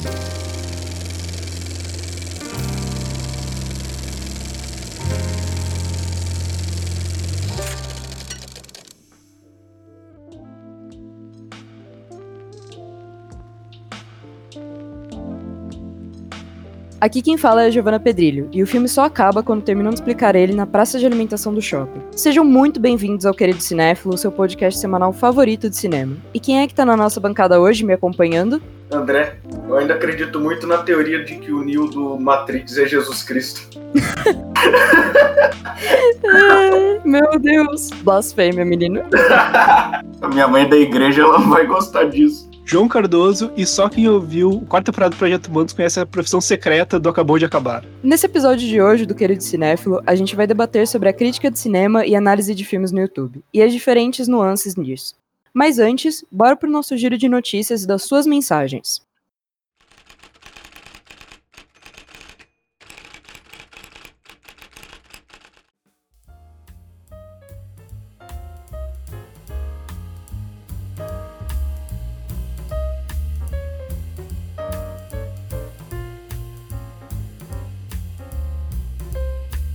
Thank you. Aqui quem fala é a Giovanna Pedrilho, e o filme só acaba quando terminamos de explicar ele na praça de alimentação do shopping. Sejam muito bem-vindos ao Querido Cinéfilo, seu podcast semanal favorito de cinema. E quem é que tá na nossa bancada hoje me acompanhando? André, eu ainda acredito muito na teoria de que o Neo do Matrix é Jesus Cristo. meu Deus! Blasfêmia, menino. A minha mãe é da igreja, ela não vai gostar disso. João Cardoso e só quem ouviu o quarto temporada do Projeto Humanos conhece a profissão secreta do Acabou de Acabar. Nesse episódio de hoje do Querido Cinéfilo, a gente vai debater sobre a crítica de cinema e análise de filmes no YouTube, e as diferentes nuances nisso. Mas antes, bora pro nosso giro de notícias e das suas mensagens.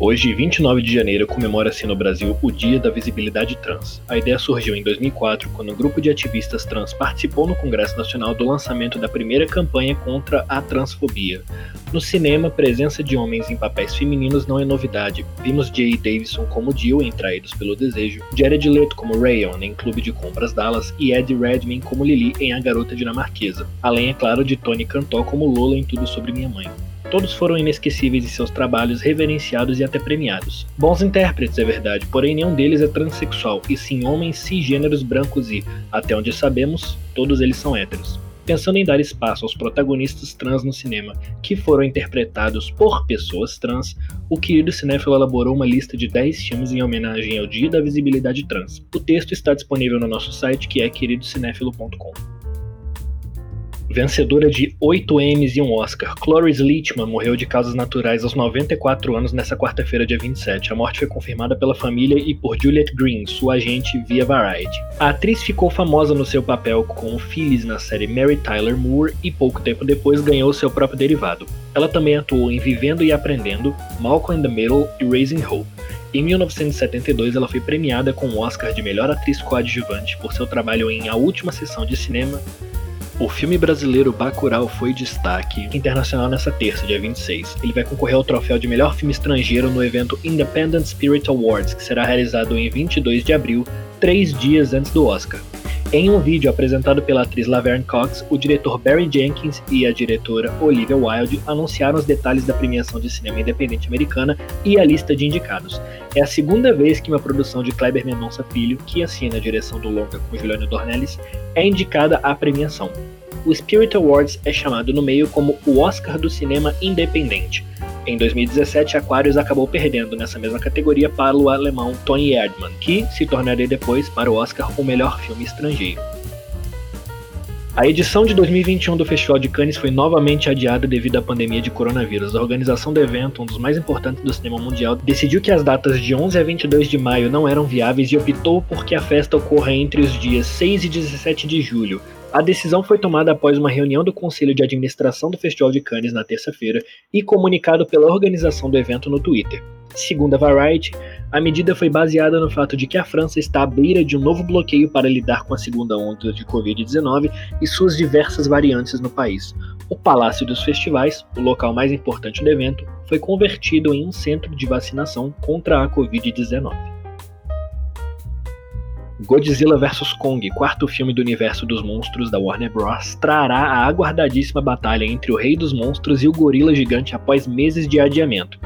Hoje, 29 de janeiro, comemora-se no Brasil o Dia da Visibilidade Trans. A ideia surgiu em 2004, quando um grupo de ativistas trans participou no Congresso Nacional do lançamento da primeira campanha contra a transfobia. No cinema, presença de homens em papéis femininos não é novidade. Vimos Jay Davidson como Jill em Traídos pelo Desejo, Jared Leto como Rayon em Clube de Compras Dallas e Ed Redmayne como Lily em A Garota Dinamarquesa, além, é claro, de Tony Cantó como Lola em Tudo Sobre Minha Mãe. Todos foram inesquecíveis em seus trabalhos, reverenciados e até premiados. Bons intérpretes, é verdade, porém nenhum deles é transexual, e sim homens cisgêneros brancos e, até onde sabemos, todos eles são héteros. Pensando em dar espaço aos protagonistas trans no cinema, que foram interpretados por pessoas trans, o querido cinéfilo elaborou uma lista de 10 filmes em homenagem ao Dia da Visibilidade Trans. O texto está disponível no nosso site, que é queridocinéfilo.com. Vencedora de 8 Emmys e um Oscar, Cloris Leachman morreu de causas naturais aos 94 anos nesta quarta-feira, dia 27. A morte foi confirmada pela família e por Juliette Green, sua agente via Variety. A atriz ficou famosa no seu papel com Phyllis na série Mary Tyler Moore e pouco tempo depois ganhou seu próprio derivado. Ela também atuou em Vivendo e Aprendendo, Malcolm in the Middle e Raising Hope. Em 1972, ela foi premiada com o Oscar de Melhor Atriz Coadjuvante por seu trabalho em A Última Sessão de Cinema o filme brasileiro Bacurau foi destaque internacional nessa terça, dia 26. Ele vai concorrer ao troféu de melhor filme estrangeiro no evento Independent Spirit Awards, que será realizado em 22 de abril, três dias antes do Oscar. Em um vídeo apresentado pela atriz Laverne Cox, o diretor Barry Jenkins e a diretora Olivia Wilde anunciaram os detalhes da premiação de cinema independente americana e a lista de indicados. É a segunda vez que uma produção de Kleber Mendonça Filho, que assina a direção do longa com Juliano Dornelles, é indicada à premiação. O Spirit Awards é chamado no meio como o Oscar do cinema independente. Em 2017, Aquarius acabou perdendo nessa mesma categoria para o alemão Tony Erdmann, que se tornaria depois, para o Oscar, o melhor filme estrangeiro. A edição de 2021 do Festival de Cannes foi novamente adiada devido à pandemia de coronavírus. A organização do evento, um dos mais importantes do cinema mundial, decidiu que as datas de 11 a 22 de maio não eram viáveis e optou por que a festa ocorra entre os dias 6 e 17 de julho, a decisão foi tomada após uma reunião do Conselho de Administração do Festival de Cannes na terça-feira e comunicado pela organização do evento no Twitter. Segundo a Variety, a medida foi baseada no fato de que a França está à beira de um novo bloqueio para lidar com a segunda onda de Covid-19 e suas diversas variantes no país. O Palácio dos Festivais, o local mais importante do evento, foi convertido em um centro de vacinação contra a Covid-19. Godzilla vs Kong, quarto filme do universo dos monstros da Warner Bros., trará a aguardadíssima batalha entre o Rei dos Monstros e o Gorila Gigante após meses de adiamento.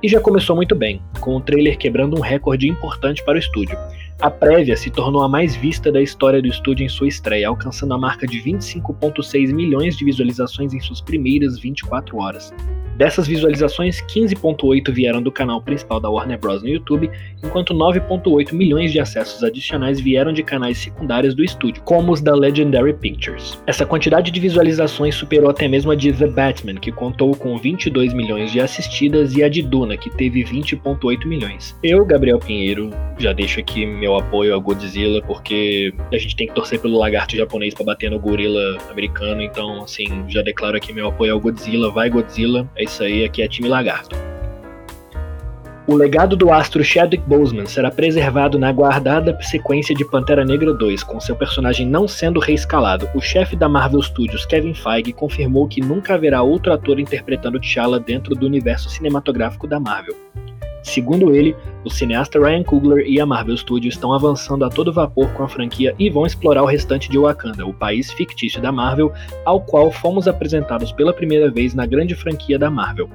E já começou muito bem, com o trailer quebrando um recorde importante para o estúdio. A prévia se tornou a mais vista da história do estúdio em sua estreia, alcançando a marca de 25,6 milhões de visualizações em suas primeiras 24 horas. Dessas visualizações, 15.8 vieram do canal principal da Warner Bros. no YouTube, enquanto 9.8 milhões de acessos adicionais vieram de canais secundários do estúdio, como os da Legendary Pictures. Essa quantidade de visualizações superou até mesmo a de The Batman, que contou com 22 milhões de assistidas, e a de Duna, que teve 20.8 milhões. Eu, Gabriel Pinheiro, já deixo aqui meu apoio a Godzilla, porque a gente tem que torcer pelo lagarto japonês para bater no gorila americano, então, assim, já declaro aqui meu apoio ao Godzilla, vai Godzilla, é isso aí, aqui é time lagarto. O legado do astro Chadwick Boseman será preservado na aguardada sequência de Pantera Negra 2, com seu personagem não sendo reescalado. O chefe da Marvel Studios, Kevin Feige, confirmou que nunca haverá outro ator interpretando T'Challa dentro do universo cinematográfico da Marvel. Segundo ele, o cineasta Ryan Coogler e a Marvel Studios estão avançando a todo vapor com a franquia e vão explorar o restante de Wakanda, o país fictício da Marvel, ao qual fomos apresentados pela primeira vez na grande franquia da Marvel.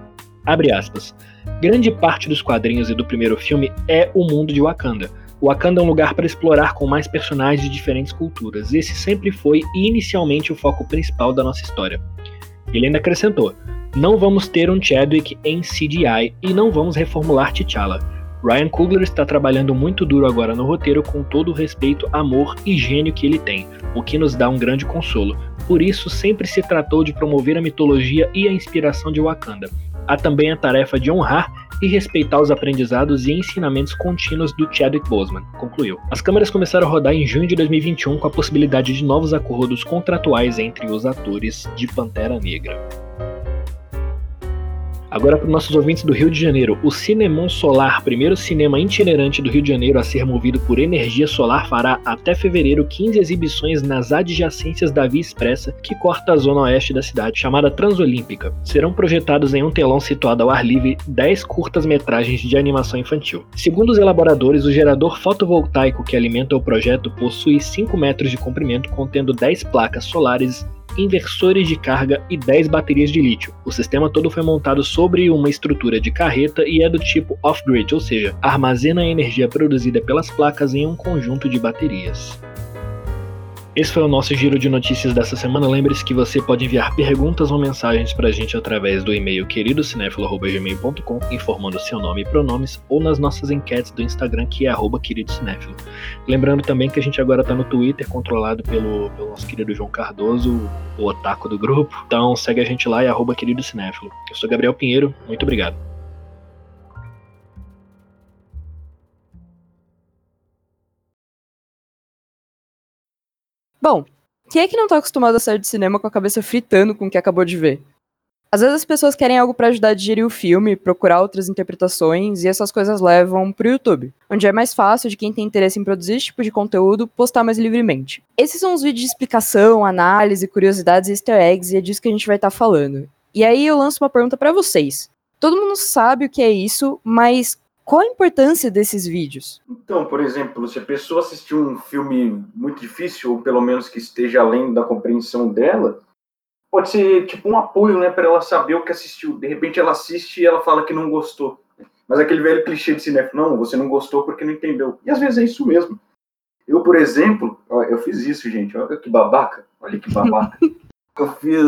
Abre aspas. Grande parte dos quadrinhos e do primeiro filme é o mundo de Wakanda. Wakanda é um lugar para explorar com mais personagens de diferentes culturas. Esse sempre foi inicialmente o foco principal da nossa história. Ele ainda acrescentou: não vamos ter um Chadwick em CGI e não vamos reformular T'Challa. Ryan Coogler está trabalhando muito duro agora no roteiro com todo o respeito, amor e gênio que ele tem, o que nos dá um grande consolo. Por isso, sempre se tratou de promover a mitologia e a inspiração de Wakanda. Há também a tarefa de honrar e respeitar os aprendizados e ensinamentos contínuos do Chadwick Boseman, concluiu. As câmeras começaram a rodar em junho de 2021 com a possibilidade de novos acordos contratuais entre os atores de Pantera Negra. Agora para os nossos ouvintes do Rio de Janeiro, o Cinemon Solar, primeiro cinema itinerante do Rio de Janeiro a ser movido por energia solar, fará até fevereiro 15 exibições nas adjacências da Via Expressa, que corta a zona oeste da cidade, chamada Transolímpica. Serão projetados em um telão situado ao ar livre 10 curtas-metragens de animação infantil. Segundo os elaboradores, o gerador fotovoltaico que alimenta o projeto possui 5 metros de comprimento, contendo 10 placas solares inversores de carga e 10 baterias de lítio. O sistema todo foi montado sobre uma estrutura de carreta e é do tipo off-grid, ou seja, armazena a energia produzida pelas placas em um conjunto de baterias. Esse foi o nosso giro de notícias dessa semana. Lembre-se que você pode enviar perguntas ou mensagens para a gente através do e-mail queridocinéfilo.gmail.com, informando seu nome e pronomes, ou nas nossas enquetes do Instagram, que é queridocinéfilo. Lembrando também que a gente agora está no Twitter, controlado pelo, pelo, nosso querido João Cardoso, o otaku do grupo. Então segue a gente lá e arroba queridocinéfilo. Eu sou Gabriel Pinheiro, muito obrigado. Bom, quem é que não tá acostumado a sair de cinema com a cabeça fritando com o que acabou de ver? Às vezes as pessoas querem algo para ajudar a digerir o filme, procurar outras interpretações, e essas coisas levam pro YouTube, onde é mais fácil de quem tem interesse em produzir esse tipo de conteúdo postar mais livremente. Esses são os vídeos de explicação, análise, curiosidades e easter eggs, e é disso que a gente vai estar tá falando. E aí eu lanço uma pergunta para vocês. Todo mundo sabe o que é isso, mas qual a importância desses vídeos? Então, por exemplo, se a pessoa assistiu um filme muito difícil, ou pelo menos que esteja além da compreensão dela, pode ser tipo um apoio, né, para ela saber o que assistiu. De repente ela assiste e ela fala que não gostou. Mas aquele velho clichê de cinema, não, você não gostou porque não entendeu. E às vezes é isso mesmo. Eu, por exemplo, eu fiz isso, gente. Olha que babaca. Olha que babaca. eu fiz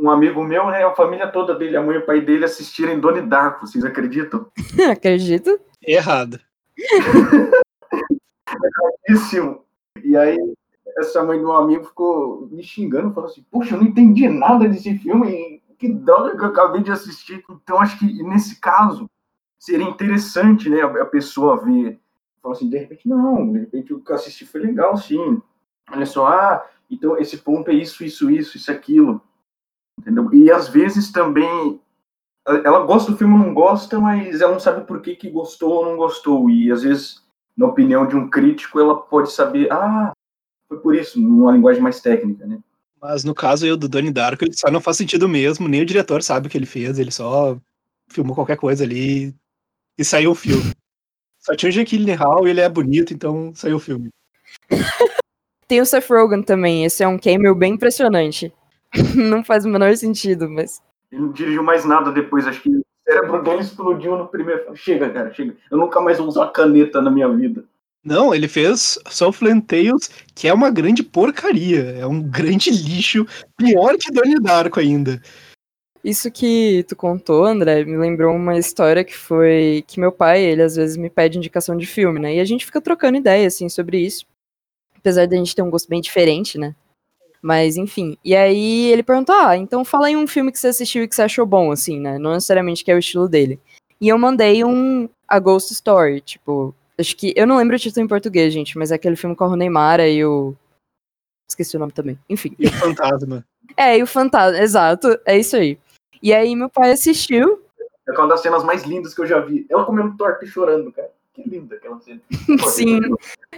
um amigo meu, né, a família toda dele, a mãe e o pai dele assistirem Donnie Darko, vocês acreditam? Acredito. Errado. Erradíssimo. E aí, essa mãe do meu amigo ficou me xingando, falou assim, puxa, eu não entendi nada desse filme, que droga que eu acabei de assistir. Então, acho que nesse caso, seria interessante, né, a pessoa ver, falar assim, de repente, não, de repente o que eu assisti foi legal, sim. Olha só, ah, então esse ponto é isso, isso, isso, isso, aquilo. Entendeu? E às vezes também ela gosta do filme ou não gosta, mas ela não sabe por que, que gostou ou não gostou. E às vezes, na opinião de um crítico, ela pode saber, ah, foi por isso, numa linguagem mais técnica, né? Mas no caso eu do Donnie Darko, ele só não faz sentido mesmo, nem o diretor sabe o que ele fez, ele só filmou qualquer coisa ali e saiu o filme. Só tinha o Jake Gyllenhaal e ele é bonito, então saiu o filme. Tem o Seth Rogen também, esse é um cameo bem impressionante. não faz o menor sentido, mas. Ele não dirigiu mais nada depois, acho que o cérebro dele explodiu no primeiro. Chega, cara, chega. Eu nunca mais vou usar caneta na minha vida. Não, ele fez Southland Tales, que é uma grande porcaria. É um grande lixo, pior que Donnie Darko ainda. Isso que tu contou, André, me lembrou uma história que foi que meu pai, ele às vezes me pede indicação de filme, né? E a gente fica trocando ideia, assim, sobre isso. Apesar de a gente ter um gosto bem diferente, né? Mas, enfim. E aí ele perguntou: Ah, então fala aí um filme que você assistiu e que você achou bom, assim, né? Não necessariamente que é o estilo dele. E eu mandei um A Ghost Story, tipo. Acho que. Eu não lembro o título em português, gente, mas é aquele filme com o Neymar e o. Esqueci o nome também. Enfim. E o Fantasma. É, e o Fantasma, exato. É isso aí. E aí meu pai assistiu. É uma das cenas mais lindas que eu já vi. Ela comendo torta e chorando, cara. Que linda aquela cena. Sim.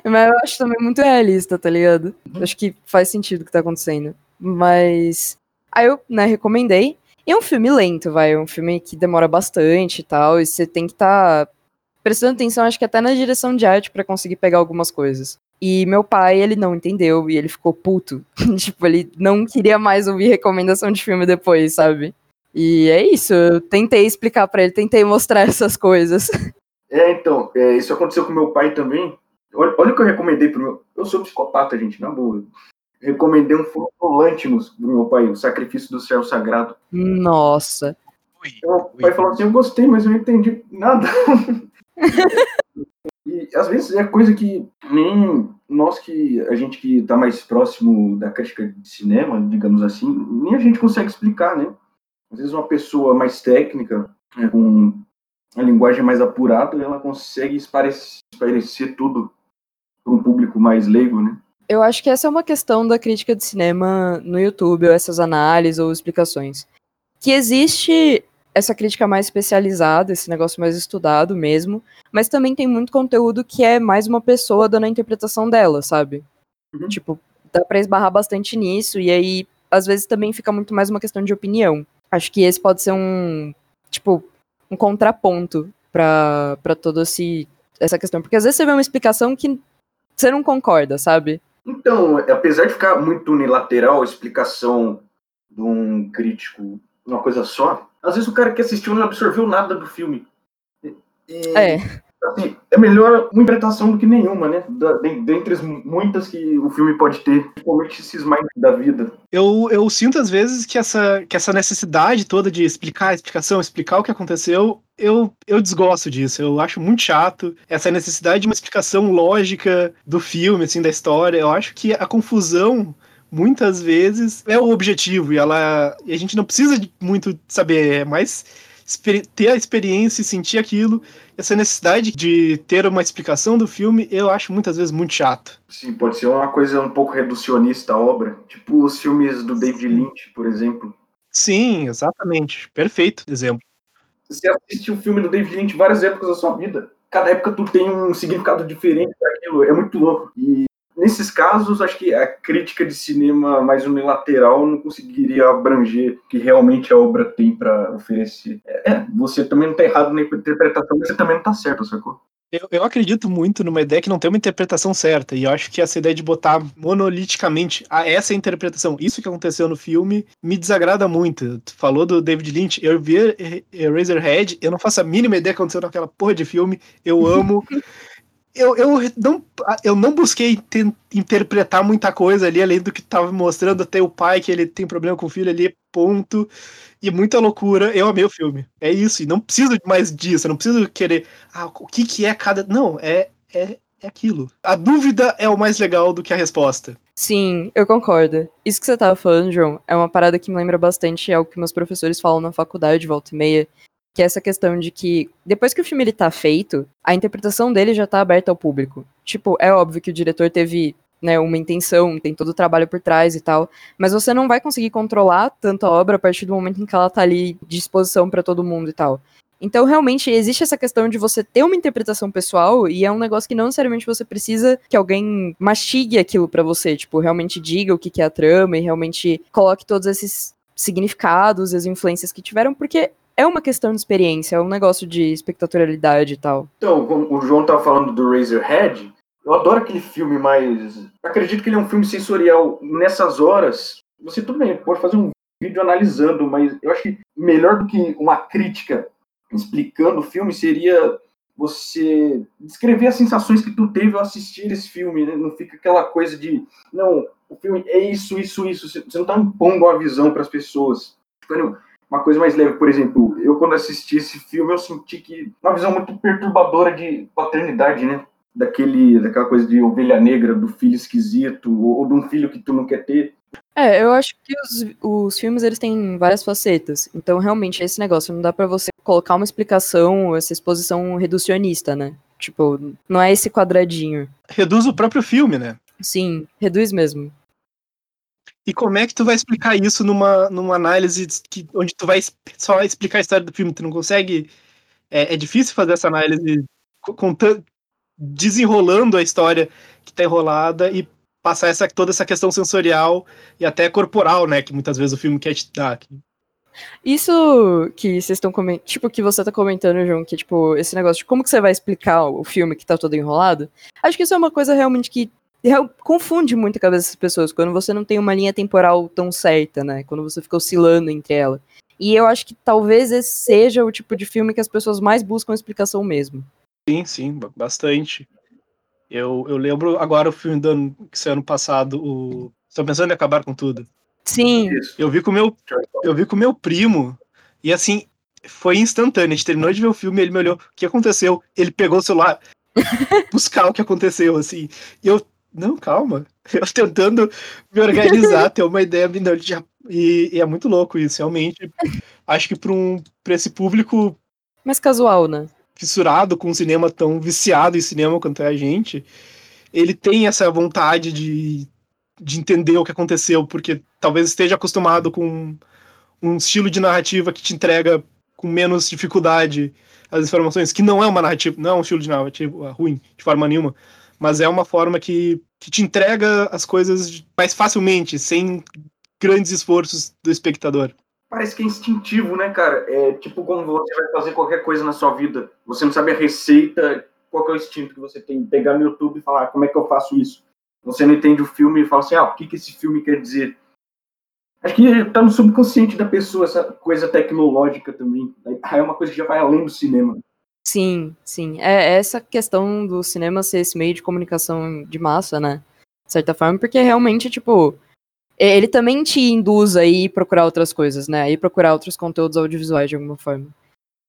Mas eu acho também muito realista, tá ligado? Uhum. Acho que faz sentido o que tá acontecendo. Mas. Aí eu, né, recomendei. E é um filme lento, vai. É um filme que demora bastante e tal. E você tem que estar tá prestando atenção, acho que até na direção de arte para conseguir pegar algumas coisas. E meu pai, ele não entendeu e ele ficou puto. tipo, ele não queria mais ouvir recomendação de filme depois, sabe? E é isso, eu tentei explicar para ele, tentei mostrar essas coisas. É, então, é, isso aconteceu com meu pai também. Olha, olha o que eu recomendei pro meu. Eu sou psicopata, gente, na boa. Recomendei um filme pro meu pai, O Sacrifício do Céu Sagrado. Nossa. Meu pai falou assim: Eu gostei, mas eu não entendi nada. e às vezes é coisa que nem nós que a gente que está mais próximo da crítica de cinema, digamos assim, nem a gente consegue explicar, né? Às vezes uma pessoa mais técnica, né, com a linguagem mais apurada, ela consegue esparecer tudo para um público mais leigo, né? Eu acho que essa é uma questão da crítica de cinema no YouTube, ou essas análises ou explicações. Que existe essa crítica mais especializada, esse negócio mais estudado mesmo, mas também tem muito conteúdo que é mais uma pessoa dando a interpretação dela, sabe? Uhum. Tipo, dá pra esbarrar bastante nisso, e aí, às vezes, também fica muito mais uma questão de opinião. Acho que esse pode ser um, tipo, um contraponto para toda essa questão. Porque às vezes você vê uma explicação que você não concorda, sabe? Então, apesar de ficar muito unilateral a explicação de um crítico, uma coisa só, às vezes o cara que assistiu não absorveu nada do filme. E, é. Assim, é melhor uma interpretação do que nenhuma, né? Da, dentre as muitas que o filme pode ter, principalmente esses mais da vida. Eu, eu sinto às vezes que essa, que essa necessidade toda de explicar a explicação, explicar o que aconteceu, eu, eu desgosto disso. Eu acho muito chato essa necessidade de uma explicação lógica do filme, assim, da história. Eu acho que a confusão muitas vezes é o objetivo e ela e a gente não precisa muito saber, é mais ter a experiência e sentir aquilo, essa necessidade de ter uma explicação do filme, eu acho muitas vezes muito chato. Sim, pode ser uma coisa um pouco reducionista a obra, tipo os filmes do David Lynch, por exemplo. Sim, exatamente. Perfeito exemplo. Você assiste o um filme do David Lynch várias épocas da sua vida. Cada época tu tem um significado diferente daquilo. É muito louco. E nesses casos, acho que a crítica de cinema mais unilateral não conseguiria abranger o que realmente a obra tem para oferecer. É, é, você também não está errado na interpretação, mas você também não está certo, sacou? Eu, eu acredito muito numa ideia que não tem uma interpretação certa, e eu acho que essa ideia de botar monoliticamente a essa interpretação, isso que aconteceu no filme, me desagrada muito. Tu falou do David Lynch, eu vi Razorhead, eu não faço a mínima ideia do que aconteceu naquela porra de filme, eu amo. eu, eu, não, eu não busquei ter, interpretar muita coisa ali, além do que tava mostrando até o pai, que ele tem problema com o filho ali, ponto. E muita loucura. Eu amei o filme. É isso. E não preciso mais disso. Eu não preciso querer. Ah, o que, que é cada. Não, é, é, é aquilo. A dúvida é o mais legal do que a resposta. Sim, eu concordo. Isso que você tava falando, João, é uma parada que me lembra bastante algo que meus professores falam na faculdade, volta e meia, que é essa questão de que depois que o filme ele tá feito, a interpretação dele já tá aberta ao público. Tipo, é óbvio que o diretor teve né, uma intenção, tem todo o trabalho por trás e tal, mas você não vai conseguir controlar tanto a obra a partir do momento em que ela tá ali de exposição para todo mundo e tal. Então, realmente, existe essa questão de você ter uma interpretação pessoal e é um negócio que não necessariamente você precisa que alguém mastigue aquilo para você, tipo, realmente diga o que, que é a trama e realmente coloque todos esses significados, as influências que tiveram, porque é uma questão de experiência, é um negócio de espectatorialidade e tal. Então, o João tava falando do Razorhead, eu adoro aquele filme, mas acredito que ele é um filme sensorial. Nessas horas, você tudo bem, pode fazer um vídeo analisando, mas eu acho que melhor do que uma crítica explicando o filme seria você descrever as sensações que tu teve ao assistir esse filme, né? Não fica aquela coisa de, não, o filme é isso, isso, isso. Você não tá impondo uma visão para as pessoas. Uma coisa mais leve. Por exemplo, eu quando assisti esse filme, eu senti que uma visão muito perturbadora de paternidade, né? Daquele, daquela coisa de ovelha negra, do filho esquisito, ou, ou de um filho que tu não quer ter. É, eu acho que os, os filmes eles têm várias facetas. Então, realmente, esse negócio não dá pra você colocar uma explicação, essa exposição reducionista, né? Tipo, não é esse quadradinho. Reduz o próprio filme, né? Sim, reduz mesmo. E como é que tu vai explicar isso numa, numa análise que, onde tu vai só explicar a história do filme? Tu não consegue. É, é difícil fazer essa análise contando, desenrolando a história que tá enrolada e passar essa, toda essa questão sensorial e até corporal, né? Que muitas vezes o filme quer te dar. Isso que vocês estão comentando, tipo, que você tá comentando, João, que, tipo, esse negócio de como que você vai explicar o filme que tá todo enrolado, acho que isso é uma coisa realmente que confunde muito a cabeça das pessoas, quando você não tem uma linha temporal tão certa, né, quando você fica oscilando entre ela. E eu acho que talvez esse seja o tipo de filme que as pessoas mais buscam explicação mesmo. Sim, sim, bastante. Eu, eu lembro agora o filme do ano, que saiu ano passado, o Estou pensando em acabar com tudo. Sim. Eu vi com meu, eu vi com meu primo e assim foi instantâneo. A gente terminou de ver o filme, ele me olhou, o que aconteceu? Ele pegou o celular, buscar o que aconteceu, assim. E eu, não, calma. Eu tentando me organizar, ter uma ideia, já, e, e, é muito louco isso, realmente. Acho que para um, pra esse público. Mais casual, né? fissurado com o cinema, tão viciado em cinema quanto é a gente, ele tem essa vontade de, de entender o que aconteceu, porque talvez esteja acostumado com um estilo de narrativa que te entrega com menos dificuldade as informações, que não é uma narrativa, não é um estilo de narrativa ruim, de forma nenhuma, mas é uma forma que, que te entrega as coisas mais facilmente, sem grandes esforços do espectador parece que é instintivo, né, cara? É tipo como você vai fazer qualquer coisa na sua vida. Você não sabe a receita, qual é o instinto que você tem? Pegar no YouTube e falar, como é que eu faço isso? Você não entende o filme e fala assim, ah, o que, que esse filme quer dizer? Acho que tá no subconsciente da pessoa essa coisa tecnológica também. É uma coisa que já vai além do cinema. Sim, sim. É essa questão do cinema ser esse meio de comunicação de massa, né? De certa forma, porque realmente, tipo, ele também te induz a ir procurar outras coisas, né? A ir procurar outros conteúdos audiovisuais de alguma forma.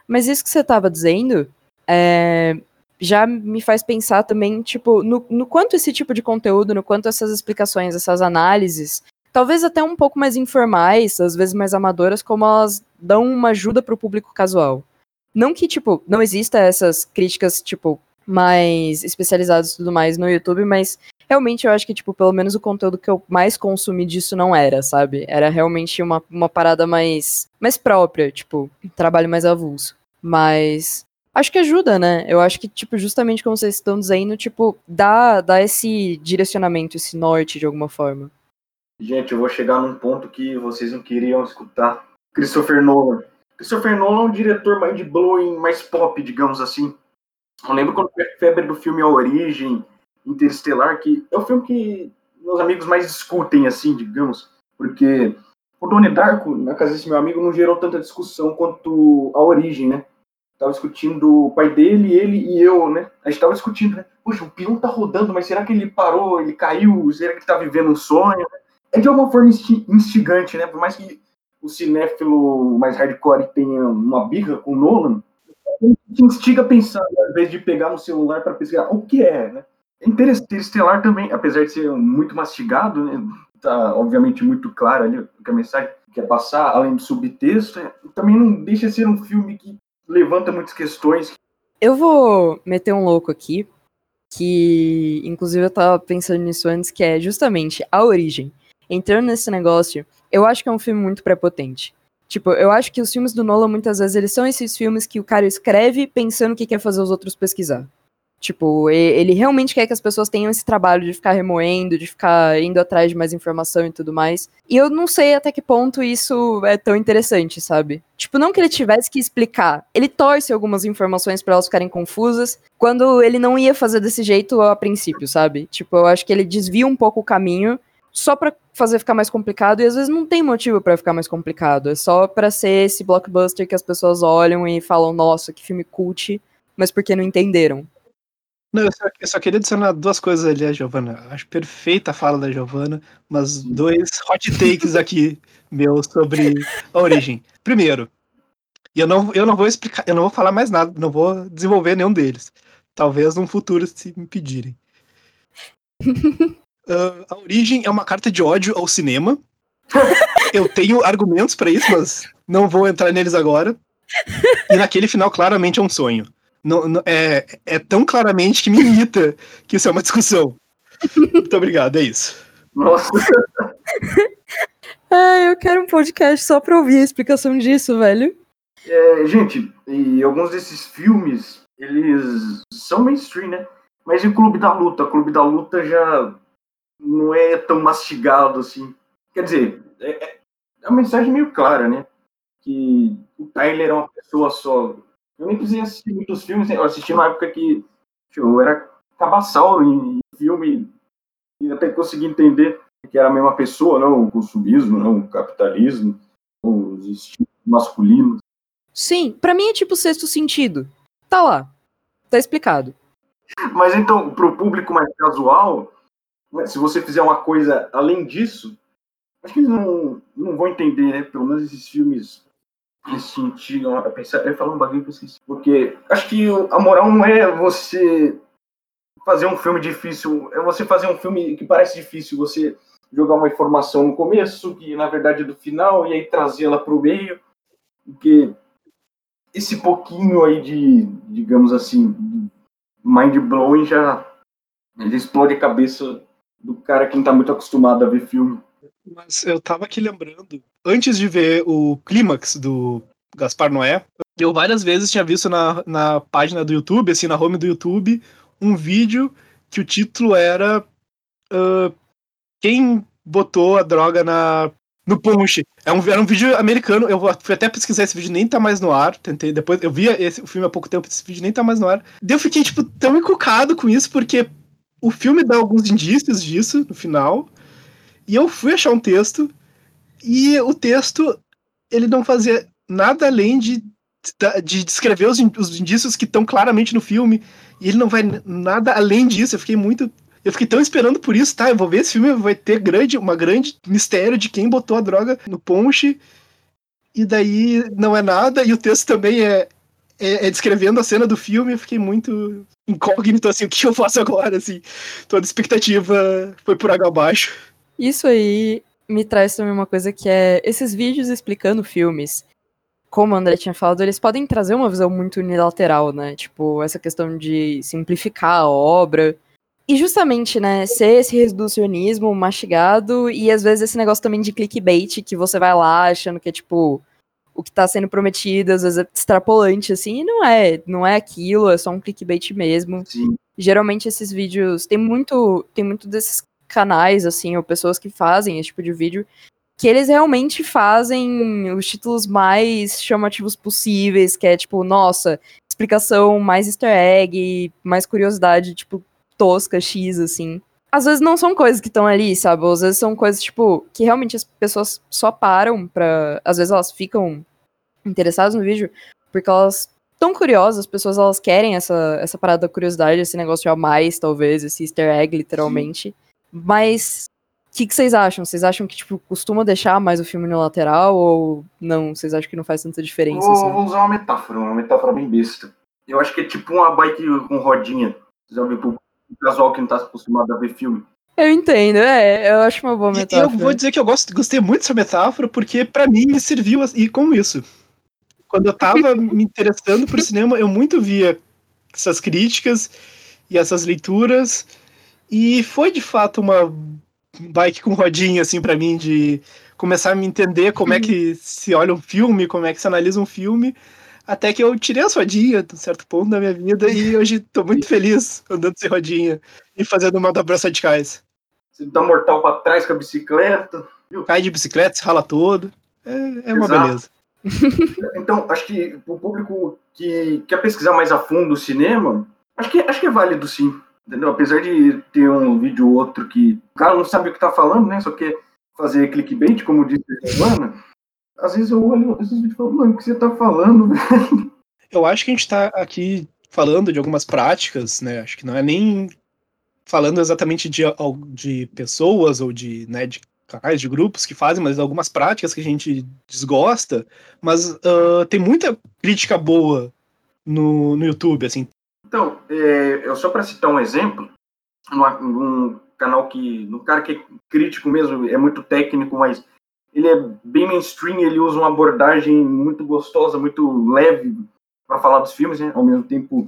Mas isso que você estava dizendo é, já me faz pensar também, tipo, no, no quanto esse tipo de conteúdo, no quanto essas explicações, essas análises, talvez até um pouco mais informais, às vezes mais amadoras, como elas dão uma ajuda para o público casual. Não que, tipo, não exista essas críticas, tipo, mais especializadas e tudo mais no YouTube, mas realmente eu acho que, tipo, pelo menos o conteúdo que eu mais consumi disso não era, sabe? Era realmente uma, uma parada mais, mais própria, tipo, trabalho mais avulso. Mas acho que ajuda, né? Eu acho que, tipo, justamente como vocês estão dizendo, tipo, dá, dá esse direcionamento, esse norte de alguma forma. Gente, eu vou chegar num ponto que vocês não queriam escutar. Christopher Nolan. Christopher Nolan é um diretor mais de blowing, mais pop, digamos assim. Eu lembro quando foi a febre do filme A Origem, Interestelar, que é o filme que meus amigos mais discutem, assim, digamos, porque o Donnie Darko, na casa desse meu amigo, não gerou tanta discussão quanto a origem, né? Tava discutindo o pai dele, ele e eu, né? A gente tava discutindo, né? Poxa, o peão tá rodando, mas será que ele parou, ele caiu? Será que ele tá vivendo um sonho? É de alguma forma instigante, né? Por mais que o cinéfilo mais hardcore tenha uma birra com o Nolan, te instiga a pensar, ao invés de pegar no celular para pesquisar o que é, né? Interestelar também, apesar de ser muito mastigado, né, tá obviamente muito claro ali o que a mensagem quer passar, além do subtexto, é, também não deixa de ser um filme que levanta muitas questões. Eu vou meter um louco aqui, que inclusive eu tava pensando nisso antes, que é justamente a origem. Entrando nesse negócio, eu acho que é um filme muito prepotente. Tipo, eu acho que os filmes do Nolan, muitas vezes, eles são esses filmes que o cara escreve pensando que quer fazer os outros pesquisar. Tipo, ele realmente quer que as pessoas tenham esse trabalho de ficar remoendo, de ficar indo atrás de mais informação e tudo mais. E eu não sei até que ponto isso é tão interessante, sabe? Tipo, não que ele tivesse que explicar. Ele torce algumas informações para elas ficarem confusas, quando ele não ia fazer desse jeito a princípio, sabe? Tipo, eu acho que ele desvia um pouco o caminho só para fazer ficar mais complicado e às vezes não tem motivo para ficar mais complicado. É só para ser esse blockbuster que as pessoas olham e falam, nossa, que filme cult, mas porque não entenderam. Não, eu só, eu só queria adicionar duas coisas ali, a Giovana. Acho perfeita a fala da Giovana, mas dois hot takes aqui meu sobre a origem. Primeiro, e eu não, eu não vou explicar, eu não vou falar mais nada, não vou desenvolver nenhum deles. Talvez no futuro, se me pedirem. Uh, a origem é uma carta de ódio ao cinema. Eu tenho argumentos para isso, mas não vou entrar neles agora. E naquele final, claramente é um sonho. Não, não, é, é tão claramente que me irrita que isso é uma discussão. Muito obrigado, é isso. Nossa, Ah, eu quero um podcast só pra ouvir a explicação disso, velho. é, gente, e alguns desses filmes, eles são mainstream, né? Mas e o Clube da Luta? O Clube da Luta já não é tão mastigado assim. Quer dizer, é, é- é uma mensagem meio clara, né? Que o Tyler é uma pessoa só. Eu nem precisei assistir muitos filmes, né? eu assisti na época que eu era cabaçal em, filme e até consegui entender que era a mesma pessoa, não o consumismo, não o capitalismo, os instintos masculinos. Sim, pra mim é tipo sexto sentido. Tá lá. Tá explicado. Mas então, para o público mais casual, se você fizer uma coisa além disso, acho que eles não, não vão entender, né? Pelo menos esses filmes nesse sentido. Eu, pensei, eu ia falar um bagulho que eu. Porque acho que a moral não é você fazer um filme difícil, é você fazer um filme que parece difícil, você jogar uma informação no começo, que na verdade é do final, e aí trazê-la para o meio. Porque esse pouquinho aí de, digamos assim, mind blowing já ele explode a cabeça do cara que não tá muito acostumado a ver filme. Mas eu tava aqui lembrando, antes de ver o clímax do Gaspar Noé, eu várias vezes tinha visto na, na página do YouTube, assim, na home do YouTube, um vídeo que o título era ah, Quem botou a droga na, no punch. É um, era um vídeo americano, eu fui até pesquisar esse vídeo, nem tá mais no ar, tentei, depois eu vi esse, o filme há pouco tempo, esse vídeo nem tá mais no ar. Daí eu fiquei, tipo, tão encucado com isso, porque o filme dá alguns indícios disso no final, e eu fui achar um texto, e o texto, ele não fazia nada além de, de descrever os, os indícios que estão claramente no filme, e ele não vai nada além disso. Eu fiquei muito. Eu fiquei tão esperando por isso, tá? Eu vou ver esse filme, vai ter grande, uma grande mistério de quem botou a droga no ponche, e daí não é nada, e o texto também é, é, é descrevendo a cena do filme. Eu fiquei muito incógnito, assim, o que eu faço agora, assim. Toda expectativa foi por água abaixo. Isso aí me traz também uma coisa que é esses vídeos explicando filmes. Como o André tinha falado, eles podem trazer uma visão muito unilateral, né? Tipo, essa questão de simplificar a obra. E justamente, né, ser esse reducionismo mastigado e às vezes esse negócio também de clickbait que você vai lá achando que é tipo o que tá sendo prometido, às vezes é extrapolante, assim, e não é, não é aquilo, é só um clickbait mesmo Sim. geralmente esses vídeos tem muito tem muito desses canais assim ou pessoas que fazem esse tipo de vídeo que eles realmente fazem os títulos mais chamativos possíveis que é tipo nossa explicação mais Easter egg mais curiosidade tipo tosca x assim às vezes não são coisas que estão ali sabe às vezes são coisas tipo que realmente as pessoas só param pra. às vezes elas ficam interessadas no vídeo porque elas tão curiosas, as pessoas elas querem essa, essa parada da curiosidade, esse negócio de a mais, talvez, esse easter egg, literalmente. Mas o que, que vocês acham? Vocês acham que, tipo, costuma deixar mais o filme no lateral ou não? Vocês acham que não faz tanta diferença? Vou, assim? vou usar uma metáfora, uma metáfora bem besta. Eu acho que é tipo uma bike com rodinha. Você já pro casual que não tá acostumado a ver filme. Eu entendo, é, eu acho uma boa E metáfora. eu vou dizer que eu gosto, gostei muito dessa metáfora, porque pra mim me serviu e como isso. Quando eu tava me interessando por cinema, eu muito via essas críticas e essas leituras, e foi de fato uma bike com rodinha, assim, pra mim, de começar a me entender como é que se olha um filme, como é que se analisa um filme, até que eu tirei as rodinhas de um certo ponto da minha vida, e hoje tô muito feliz andando sem rodinha e fazendo manobras radicais. Você dá mortal pra trás com a bicicleta. cai de bicicleta, se rala todo. É, é uma beleza. Então, acho que o público que quer pesquisar mais a fundo o cinema, acho que, acho que é válido sim. Entendeu? Apesar de ter um vídeo ou outro que o cara não sabe o que tá falando, né? Só quer fazer clickbait, como disse a Giovana. Às vezes eu olho esses vídeos e falo, mano, o que você tá falando, velho? Eu acho que a gente tá aqui falando de algumas práticas, né? Acho que não é nem falando exatamente de, de pessoas ou de, né, de canais, de grupos que fazem, mas algumas práticas que a gente desgosta, mas uh, tem muita crítica boa no, no YouTube, assim. Então, é, eu só para citar um exemplo, num, canal que, um cara que é crítico mesmo, é muito técnico, mas ele é bem mainstream, ele usa uma abordagem muito gostosa, muito leve para falar dos filmes, né? Ao mesmo tempo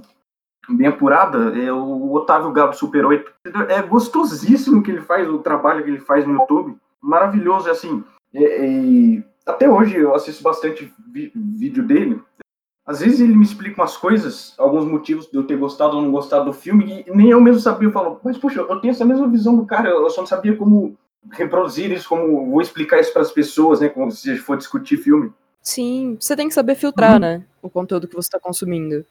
bem apurada, é o Otávio Gabo Super 8. É gostosíssimo que ele faz, o trabalho que ele faz no YouTube. Maravilhoso, assim. É, é, até hoje eu assisto bastante vídeo dele. Às vezes ele me explica umas coisas, alguns motivos de eu ter gostado ou não gostado do filme, e nem eu mesmo sabia. Eu falo, mas poxa, eu tenho essa mesma visão do cara, eu só não sabia como reproduzir isso, como vou explicar isso para as pessoas, né? Como se for discutir filme. Sim, você tem que saber filtrar, uhum. né? O conteúdo que você está consumindo.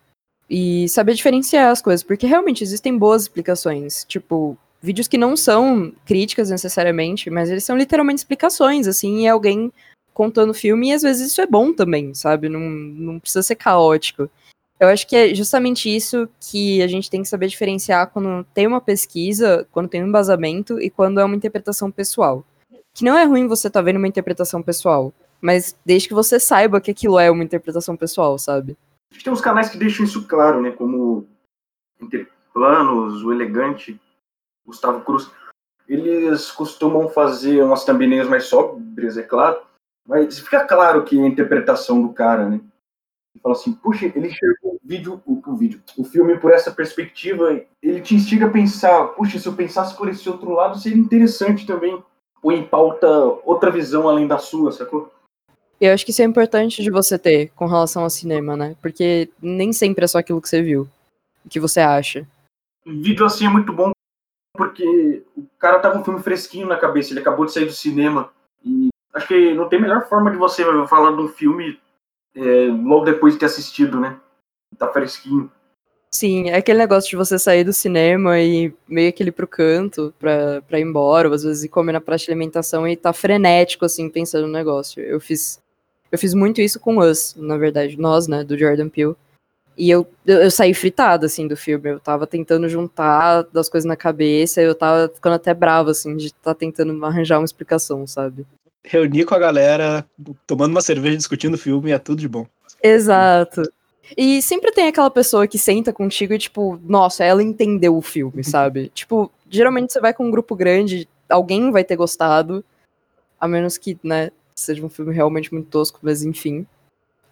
E saber diferenciar as coisas, porque realmente existem boas explicações. Tipo, vídeos que não são críticas necessariamente, mas eles são literalmente explicações, assim, e alguém contando o filme, e às vezes isso é bom também, sabe? Não, não precisa ser caótico. Eu acho que é justamente isso que a gente tem que saber diferenciar quando tem uma pesquisa, quando tem um embasamento e quando é uma interpretação pessoal. Que não é ruim você estar tá vendo uma interpretação pessoal, mas desde que você saiba que aquilo é uma interpretação pessoal, sabe? Tem uns canais que deixam isso claro, né? Como Interplanos, o Elegante, Gustavo Cruz. Eles costumam fazer umas thumbnails mais sóbrias, é claro, mas fica claro que é a interpretação do cara, né? Fala assim, puxa, ele enxergou o vídeo, o, o, vídeo, o filme por essa perspectiva, ele te instiga a pensar, puxa, se eu pensasse por esse outro lado, seria interessante também. Põe em pauta outra visão além da sua, sacou? Eu acho que isso é importante de você ter com relação ao cinema, né? Porque nem sempre é só aquilo que você viu, o que você acha. Vídeo assim é muito bom porque o cara tá com um filme fresquinho na cabeça, ele acabou de sair do cinema e acho que não tem melhor forma de você falar de um filme é, logo depois de ter assistido, né? Tá fresquinho. Sim, é aquele negócio de você sair do cinema e meio aquele pro canto pra, pra ir embora, ou às vezes ir comer na praça de alimentação e tá frenético, assim, pensando no negócio. Eu fiz eu fiz muito isso com Us, na verdade, nós, né, do Jordan Peele. E eu, eu, eu saí fritada, assim, do filme. Eu tava tentando juntar das coisas na cabeça, eu tava ficando até brava, assim, de estar tá tentando arranjar uma explicação, sabe? Reunir com a galera, tomando uma cerveja, discutindo o filme, é tudo de bom. Exato. E sempre tem aquela pessoa que senta contigo e, tipo, nossa, ela entendeu o filme, sabe? tipo, geralmente você vai com um grupo grande, alguém vai ter gostado, a menos que, né, seja um filme realmente muito tosco, mas enfim.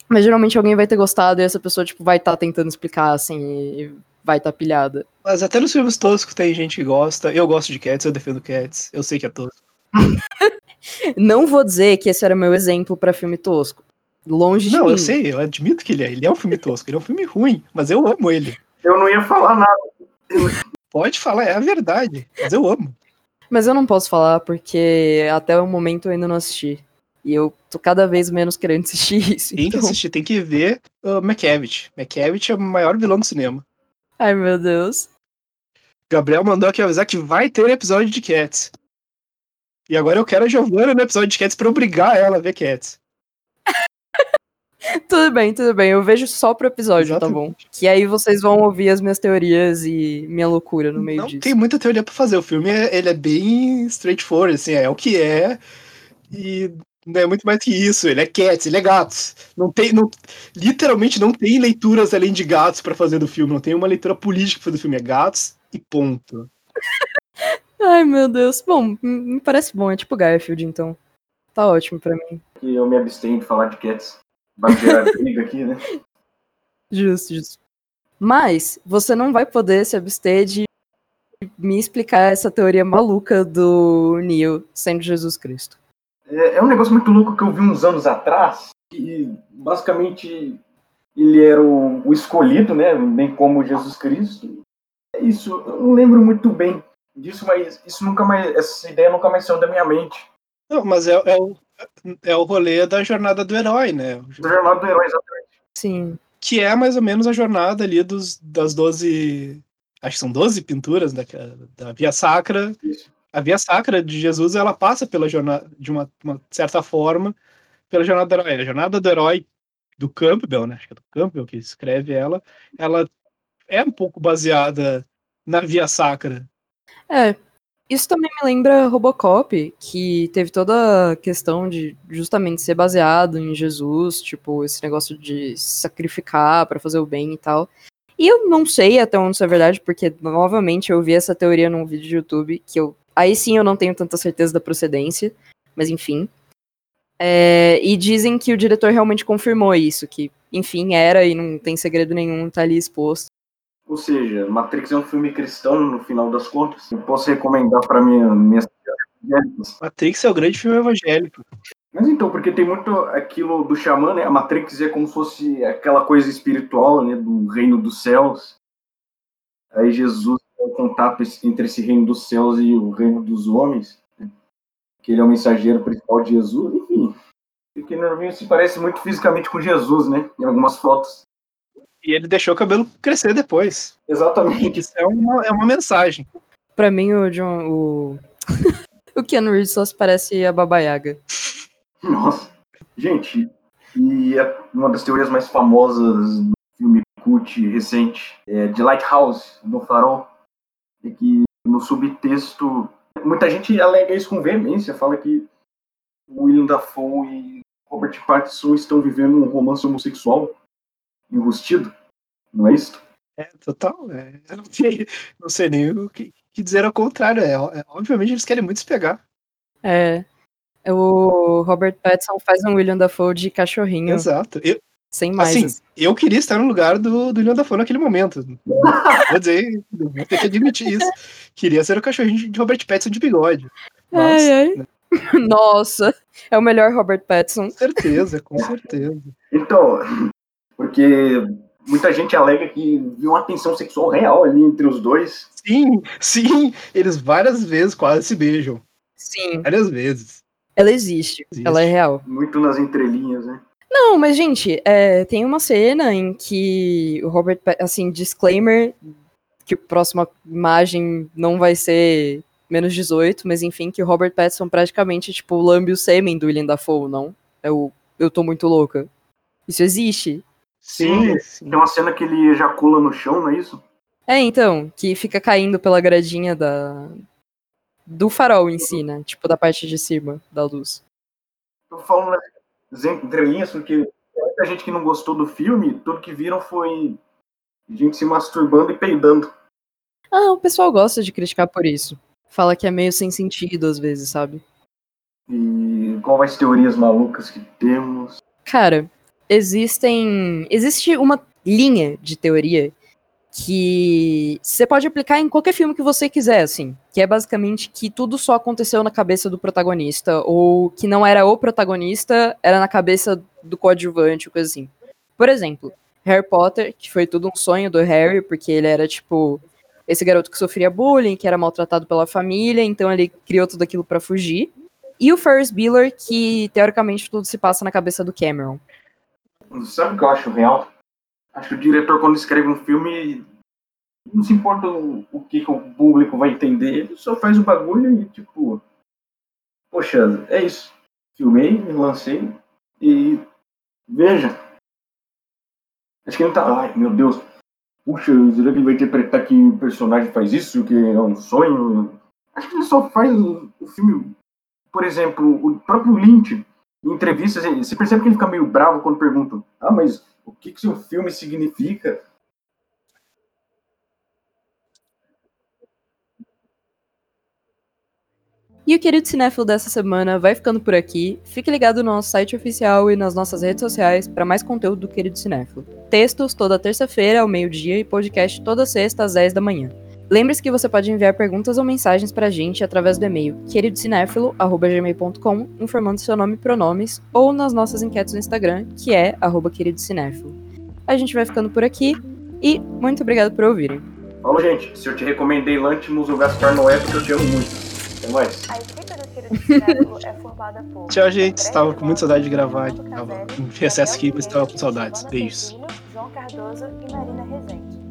Mas geralmente alguém vai ter gostado e essa pessoa, tipo, vai estar tá tentando explicar, assim, e vai estar tá pilhada. Mas até nos filmes toscos tem gente que gosta. Eu gosto de Cats, eu defendo Cats. Eu sei que é tosco. Não vou dizer que esse era meu exemplo para filme tosco. Longe de não, mim. Não, eu sei, eu admito que ele é. Ele é um filme tosco, ele é um filme ruim, mas eu amo ele. Eu não ia falar nada. Pode falar, é a verdade, mas eu amo. Mas eu não posso falar porque até o momento eu ainda não assisti. E eu tô cada vez menos querendo assistir isso. Tem então... que assistir, tem que ver o uh, McCavity. McCavity é o maior vilão do cinema. Ai, meu Deus. Gabriel mandou aqui avisar que vai ter episódio de Cats. E agora eu quero a Giovanna no episódio de Cats pra obrigar ela a ver Cats. tudo bem, tudo bem. Eu vejo só pro episódio, Exatamente. tá bom? Que aí vocês vão ouvir as minhas teorias e minha loucura no meio Não disso. Tem muita teoria para fazer. O filme ele é bem straightforward, assim, é o que é. E não é muito mais que isso, ele é cats, ele é gatos. Não tem, não, literalmente não tem leituras além de gatos para fazer do filme, não tem uma leitura política pra fazer do filme, é gatos e ponto. Ai, meu Deus. Bom, me parece bom, é tipo Garfield, então. Tá ótimo pra mim. E eu me abstenho de falar de cats. Bater a briga aqui, né? Justo, justo. Mas você não vai poder se abster de me explicar essa teoria maluca do Neo sendo Jesus Cristo. É, é um negócio muito louco que eu vi uns anos atrás, e basicamente ele era o, o escolhido, né? Bem como Jesus Cristo. É isso, eu não lembro muito bem disso, mas isso nunca mais, essa ideia nunca mais saiu da minha mente. Não, mas é, é, o, é o rolê da jornada do herói, né? Da jornada do herói, exatamente. Sim. Que é mais ou menos a jornada ali dos, das 12. Acho que são 12 pinturas da, da Via Sacra. Isso a via sacra de Jesus ela passa pela jornada de uma, uma, certa forma pela jornada do herói. A jornada do herói do Campbell, né? Acho que é do Campbell que escreve ela. Ela é um pouco baseada na via sacra. É, isso também me lembra Robocop, que teve toda a questão de justamente ser baseado em Jesus, tipo, esse negócio de sacrificar para fazer o bem e tal. E eu não sei até onde isso é verdade, porque novamente eu vi essa teoria num vídeo de YouTube, que eu. Aí sim eu não tenho tanta certeza da procedência, mas enfim. É, e dizem que o diretor realmente confirmou isso, que, enfim, era e não tem segredo nenhum, tá ali exposto. Ou seja, Matrix é um filme cristão no final das contas. Eu posso recomendar para minha, minhas evangélicas. Matrix é o grande filme evangélico. Mas então, porque tem muito aquilo do xamã, né? A Matrix é como se fosse aquela coisa espiritual, né? Do reino dos céus. Aí Jesus é o contato entre esse reino dos céus e o reino dos homens. Né? Que ele é o mensageiro principal de Jesus. Enfim, o Keanu se parece muito fisicamente com Jesus, né? Em algumas fotos. E ele deixou o cabelo crescer depois. Exatamente. Isso é uma, é uma mensagem. Pra mim, o John. O, o Keanu Reeves só se parece a Baba Yaga. Nossa. Gente, e é uma das teorias mais famosas do filme cult recente é de Lighthouse, no Farol, é que no subtexto. Muita gente alega isso com veemência, fala que William Dafoe e Robert Pattinson estão vivendo um romance homossexual enrustido, não é isso? É, total. É, eu não sei, não sei nem o que, que dizer ao contrário. É, é, obviamente eles querem muito se pegar. É. O Robert Pattinson faz um William Dafoe de cachorrinho. Exato. Eu, sem mais. assim, eu queria estar no lugar do, do William Dafoe naquele momento. Vou dizer, vou ter que admitir isso. Queria ser o cachorrinho de Robert Pattinson de bigode. Mas, ai, ai. Nossa, é o melhor Robert Pattinson. Com certeza, com certeza. Então, porque muita gente alega que viu uma tensão sexual real ali entre os dois. Sim, sim, eles várias vezes quase se beijam. Sim. Várias vezes. Ela existe, existe. ela é real. Muito nas entrelinhas, né? Não, mas, gente, é, tem uma cena em que o Robert, assim, disclaimer, que a próxima imagem não vai ser menos 18, mas enfim, que o Robert Pattinson praticamente, tipo, lambe o sêmen do William Dafoe, não? Eu, eu tô muito louca. Isso existe. Sim, sim, tem uma cena que ele ejacula no chão, não é isso? É, então, que fica caindo pela gradinha da do farol em si, né? Tipo, da parte de cima da luz. Tô falando entre linhas, porque muita gente que não gostou do filme, tudo que viram foi gente se masturbando e peidando. Ah, o pessoal gosta de criticar por isso. Fala que é meio sem sentido às vezes, sabe? E qual as teorias malucas que temos? Cara, existem. Existe uma linha de teoria que você pode aplicar em qualquer filme que você quiser, assim. Que é basicamente que tudo só aconteceu na cabeça do protagonista, ou que não era o protagonista, era na cabeça do coadjuvante, coisa assim. Por exemplo, Harry Potter, que foi tudo um sonho do Harry, porque ele era, tipo, esse garoto que sofria bullying, que era maltratado pela família, então ele criou tudo aquilo para fugir. E o Ferris Bueller, que teoricamente tudo se passa na cabeça do Cameron. Sabe o que eu acho real? Acho que o diretor, quando escreve um filme, não se importa o, o que, que, o público vai entender, ele só faz o bagulho e, tipo, poxa, é isso. Filmei, lancei e veja. Acho que ele tá, ai meu Deus, puxa, será que ele vai interpretar que o personagem faz isso, que é um sonho? Acho que ele só faz o, o filme. Por exemplo, o próprio Lynch, em entrevistas, você percebe que ele fica meio bravo quando perguntam: Ah, mas o que, que seu filme significa? E o querido cinéfilo dessa semana vai ficando por aqui. Fique ligado no nosso site oficial e nas nossas redes sociais para mais conteúdo do querido cinéfilo. Textos toda terça-feira ao meio-dia e podcast toda sexta às 10 da manhã. Lembre-se que você pode enviar perguntas ou mensagens para a gente através do e-mail queridocinéfilo.gmail.com, informando seu nome e pronomes, ou nas nossas enquetes no Instagram, que é queridocinéfilo. A gente vai ficando por aqui e muito obrigado por ouvirem. Falou, gente. Se eu te recomendei Lantimos ou Gaspar Noé, porque eu te amo muito. Até mais. A equipe do Cinéfilo é formada por... Tchau, gente. Estava com muita saudade de gravar. Estava em recesso aqui, mas estava com saudades. Beijos. João Cardoso e Marina Rezende.